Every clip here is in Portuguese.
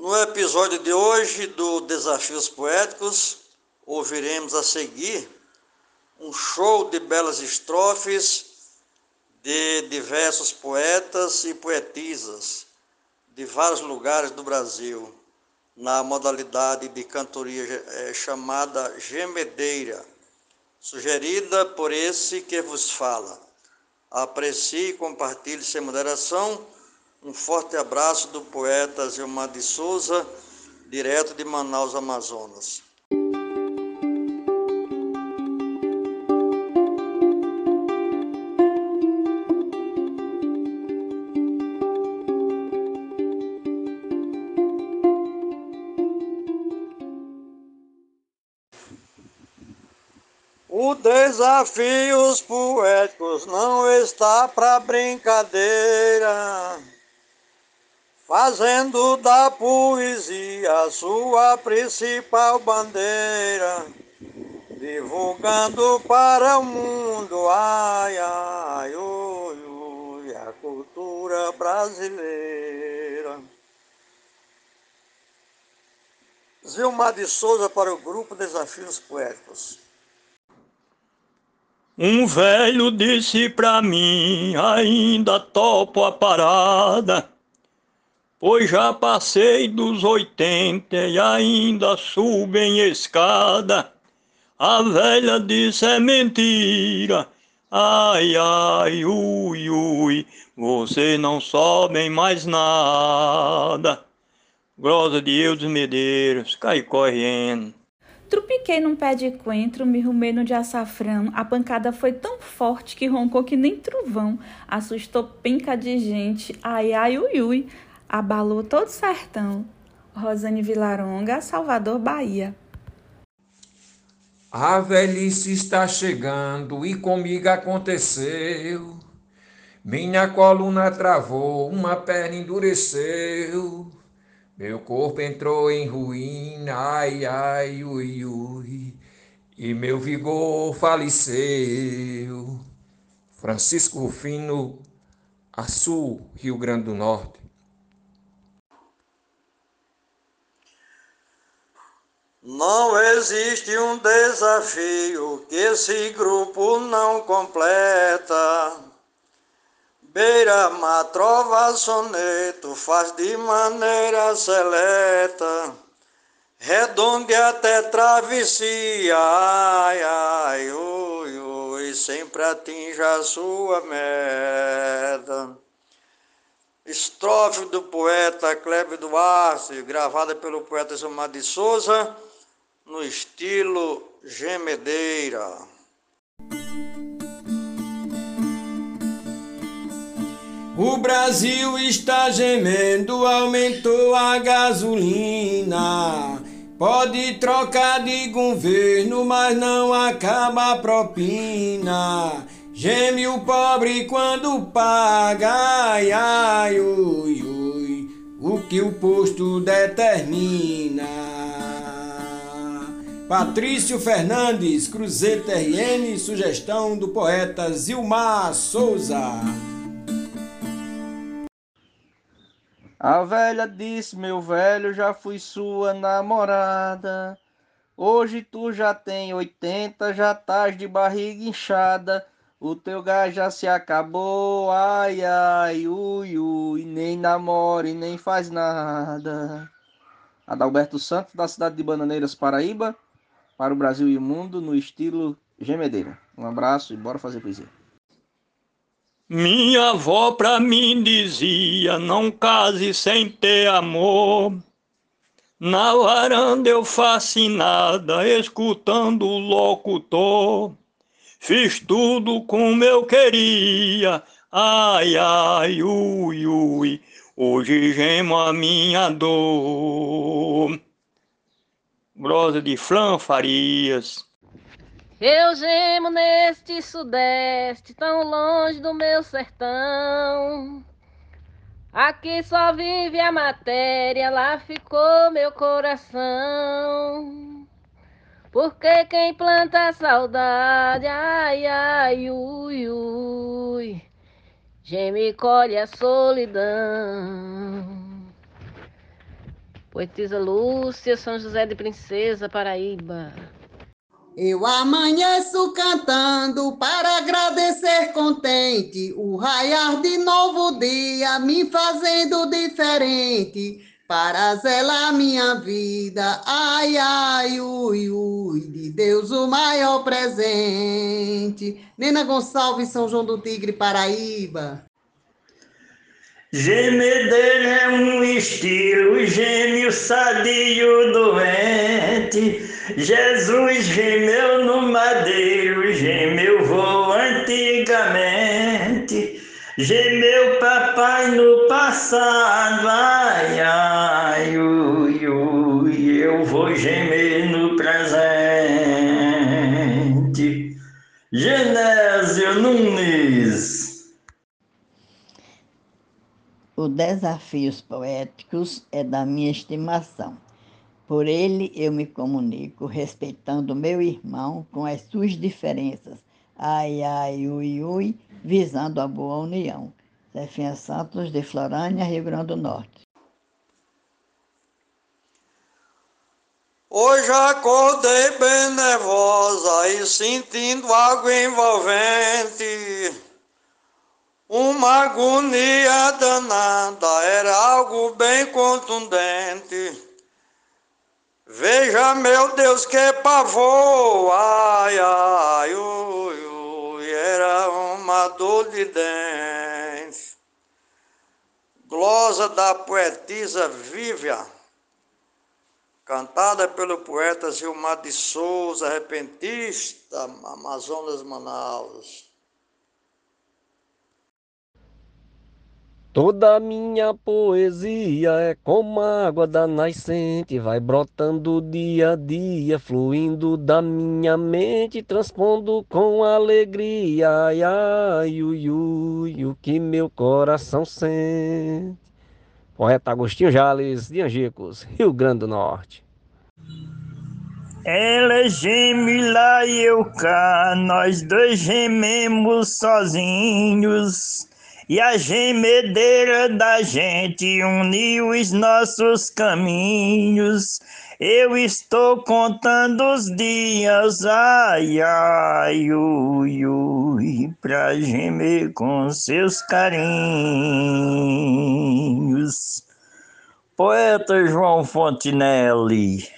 No episódio de hoje do Desafios Poéticos, ouviremos a seguir um show de belas estrofes de diversos poetas e poetisas de vários lugares do Brasil, na modalidade de cantoria é, chamada gemedeira, sugerida por esse que vos fala. Aprecie e compartilhe sem moderação. Um forte abraço do poeta Gilmar de Souza, direto de Manaus, Amazonas. O desafio os poéticos não está para brincadeira, fazendo da poesia sua principal bandeira, divulgando para o mundo, ai, ai, ui, a cultura brasileira. Zilmar de Souza para o grupo Desafios Poéticos. Um velho disse pra mim, ainda topo a parada, pois já passei dos oitenta e ainda subo em escada. A velha disse é mentira, ai, ai, ui, ui, você não sobe em mais nada. Grosa de Eudes Medeiros, cai correndo. Trupiquei num pé de coentro, me rumei no de açafrão. A pancada foi tão forte que roncou que nem trovão. Assustou penca de gente. Ai, ai, ui, ui. Abalou todo sertão. Rosane Vilaronga, Salvador, Bahia. A velhice está chegando e comigo aconteceu. Minha coluna travou, uma perna endureceu. Meu corpo entrou em ruína, ai, ai, ui, ui, e meu vigor faleceu. Francisco Rufino, Açu, Rio Grande do Norte. Não existe um desafio que esse grupo não completa. Beira, matrova, soneto, faz de maneira seleta, redonde até travessia, ai, ai, ui, ui, sempre atinja a sua meta. Estrofe do poeta Cleber Duarte, gravada pelo poeta Gilmar de Souza, no estilo gemedeira. O Brasil está gemendo, aumentou a gasolina. Pode trocar de governo, mas não acaba a propina. Geme o pobre quando paga, ai, ai, ui, ui, o que o posto determina. Patrício Fernandes, Cruzeta RN, sugestão do poeta Zilmar Souza. A velha disse: Meu velho, já fui sua namorada. Hoje tu já tem oitenta, já estás de barriga inchada. O teu gás já se acabou, ai, ai, ui, ui, nem namore, nem faz nada. Adalberto Santos, da cidade de Bananeiras, Paraíba, para o Brasil e o mundo, no estilo gemedeira. Um abraço e bora fazer poesia. Minha avó pra mim dizia: não case sem ter amor. Na varanda eu fascinada, escutando o locutor. Fiz tudo como eu queria, ai, ai, ui, ui. Hoje gemo a minha dor. Grosa de Fran Farias. Eu gemo neste sudeste, tão longe do meu sertão. Aqui só vive a matéria, lá ficou meu coração. Porque quem planta saudade, ai, ai, ui, ui, geme e colhe a solidão. Poetisa Lúcia, São José de Princesa, Paraíba. Eu amanheço cantando para agradecer contente o raiar de novo dia, me fazendo diferente para zelar minha vida. Ai, ai, ui, ui, de Deus o maior presente. Nena Gonçalves, São João do Tigre, Paraíba. Gemedeira é um estilo, gêmeo sadio doente. Jesus gemeu no madeiro, gemeu voo antigamente. Gemeu papai no passado, ai, ai, ui, ui, eu vou gemer no presente. Genésio Nunes. O Desafios Poéticos é da minha estimação. Por ele eu me comunico, respeitando meu irmão com as suas diferenças. Ai, ai, ui, ui, visando a boa união. Zefinha Santos, de Florânia, Rio Grande do Norte. Hoje acordei bem nervosa e sentindo água envolvente. Uma agonia danada, era algo bem contundente. Veja, meu Deus, que pavor, ai, ai, ui, ui, era uma dor de dente. Glosa da poetisa Vívia, cantada pelo poeta Gilmar de Souza, repentista, Amazonas, Manaus. Toda minha poesia é como a água da nascente, vai brotando dia a dia, fluindo da minha mente, transpondo com alegria, ai, ai, ui, ui, o que meu coração sente. Poeta Agostinho Jales, de Angicos, Rio Grande do Norte. Ela geme lá e eu cá, nós dois gememos sozinhos. E a gemedeira da gente uniu os nossos caminhos. Eu estou contando os dias, ai, ai, ui, ui, pra gemer com seus carinhos. Poeta João Fontinelli.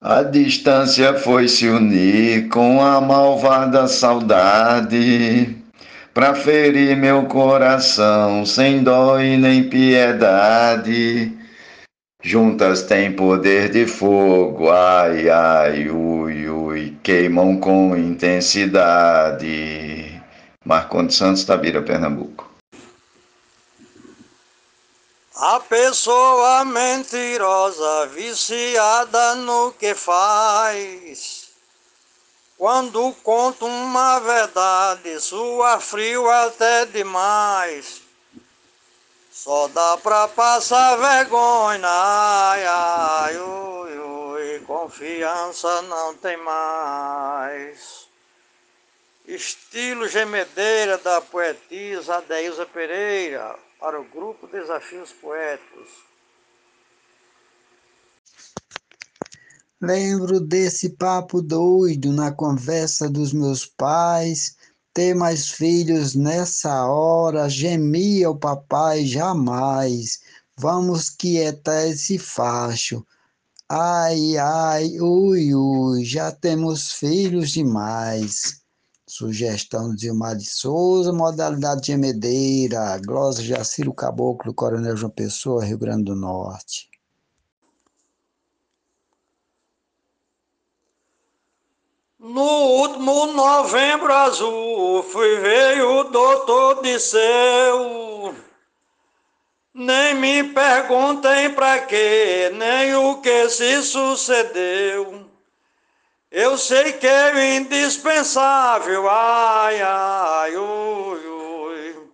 A distância foi se unir com a malvada saudade, pra ferir meu coração sem dó e nem piedade. Juntas têm poder de fogo, ai, ai, ui, ui, queimam com intensidade. Marcondes Santos, Tabira, Pernambuco. A pessoa mentirosa, viciada no que faz. Quando conta uma verdade, sua frio até demais. Só dá pra passar vergonha, ai, ai, ui, ui, confiança não tem mais. Estilo gemedeira da poetisa Adeilza Pereira, para o grupo Desafios Poéticos. Lembro desse papo doido na conversa dos meus pais. Ter mais filhos nessa hora, gemia o papai jamais. Vamos quietar esse facho. Ai, ai, ui, ui, já temos filhos demais. Sugestão de Gilmar de Souza, modalidade gemedeira, glosa Jaciro Caboclo, Coronel João Pessoa, Rio Grande do Norte. No último novembro azul, fui ver o doutor Disseu. Nem me perguntem pra quê, nem o que se sucedeu. Eu sei que é indispensável, ai, ai, ui, ui,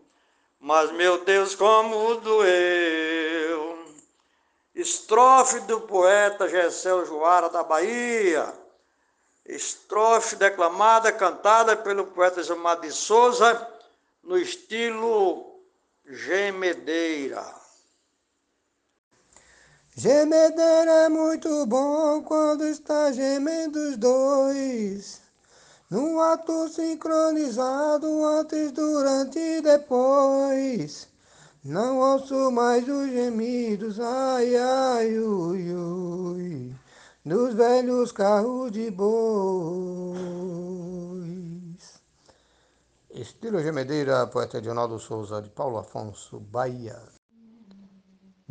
mas meu Deus, como doeu. Estrofe do poeta Gessel Joara da Bahia. Estrofe declamada, cantada pelo poeta Gilmar de Souza, no estilo gemedeira. Gemedeira é muito bom quando está gemendo os dois. Num ato sincronizado antes, durante e depois. Não ouço mais os gemidos, ai, ai, ui, ui, dos velhos carros de bois. Estilo Gemedeira, poeta Edinaldo Souza, de Paulo Afonso, Bahia.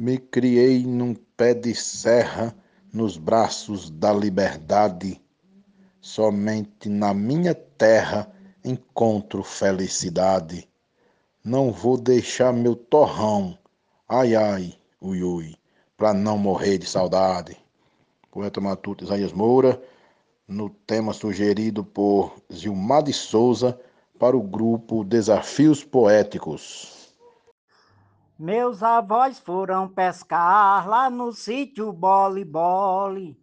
Me criei num pé de serra, nos braços da liberdade. Somente na minha terra encontro felicidade. Não vou deixar meu torrão, ai ai, ui ui, pra não morrer de saudade. Poeta Matuto Isaías Moura, no tema sugerido por Zilmar de Souza para o grupo Desafios Poéticos. Meus avós foram pescar lá no sítio Bole Bole.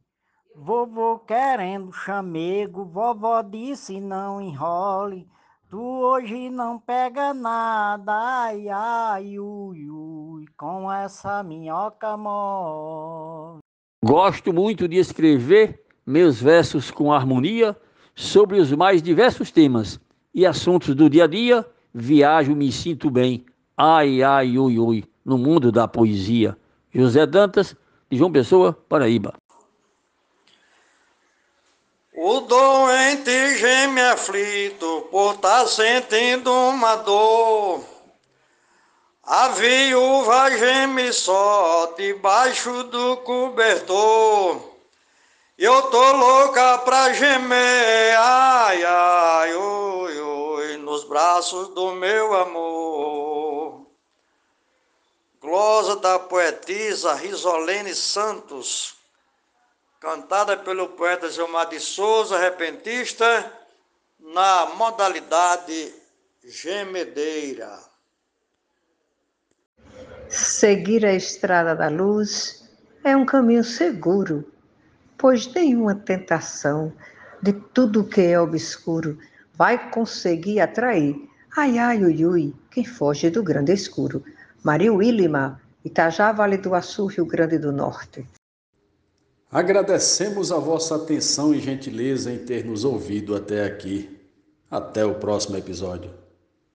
Vovô querendo chamego, vovó disse não enrole. Tu hoje não pega nada, ai, ai, ui, ui, com essa minhoca mole. Gosto muito de escrever meus versos com harmonia sobre os mais diversos temas e assuntos do dia a dia. Viajo, me sinto bem Ai, ai, ui, ui, no mundo da poesia. José Dantas, de João Pessoa, Paraíba. O doente geme aflito por estar tá sentindo uma dor. A viúva geme só debaixo do cobertor. Eu tô louca pra gemer, ai, ai, ui, ui, nos braços do meu amor. Glosa da poetisa Risolene Santos, cantada pelo poeta Gilmar de Souza, repentista, na modalidade gemedeira. Seguir a estrada da luz é um caminho seguro, pois nenhuma tentação de tudo que é obscuro vai conseguir atrair. Ai, ai, ui, ui, quem foge do grande escuro. Maria Willima, Itajá, Vale do Açu, Rio Grande do Norte. Agradecemos a vossa atenção e gentileza em ter nos ouvido até aqui. Até o próximo episódio.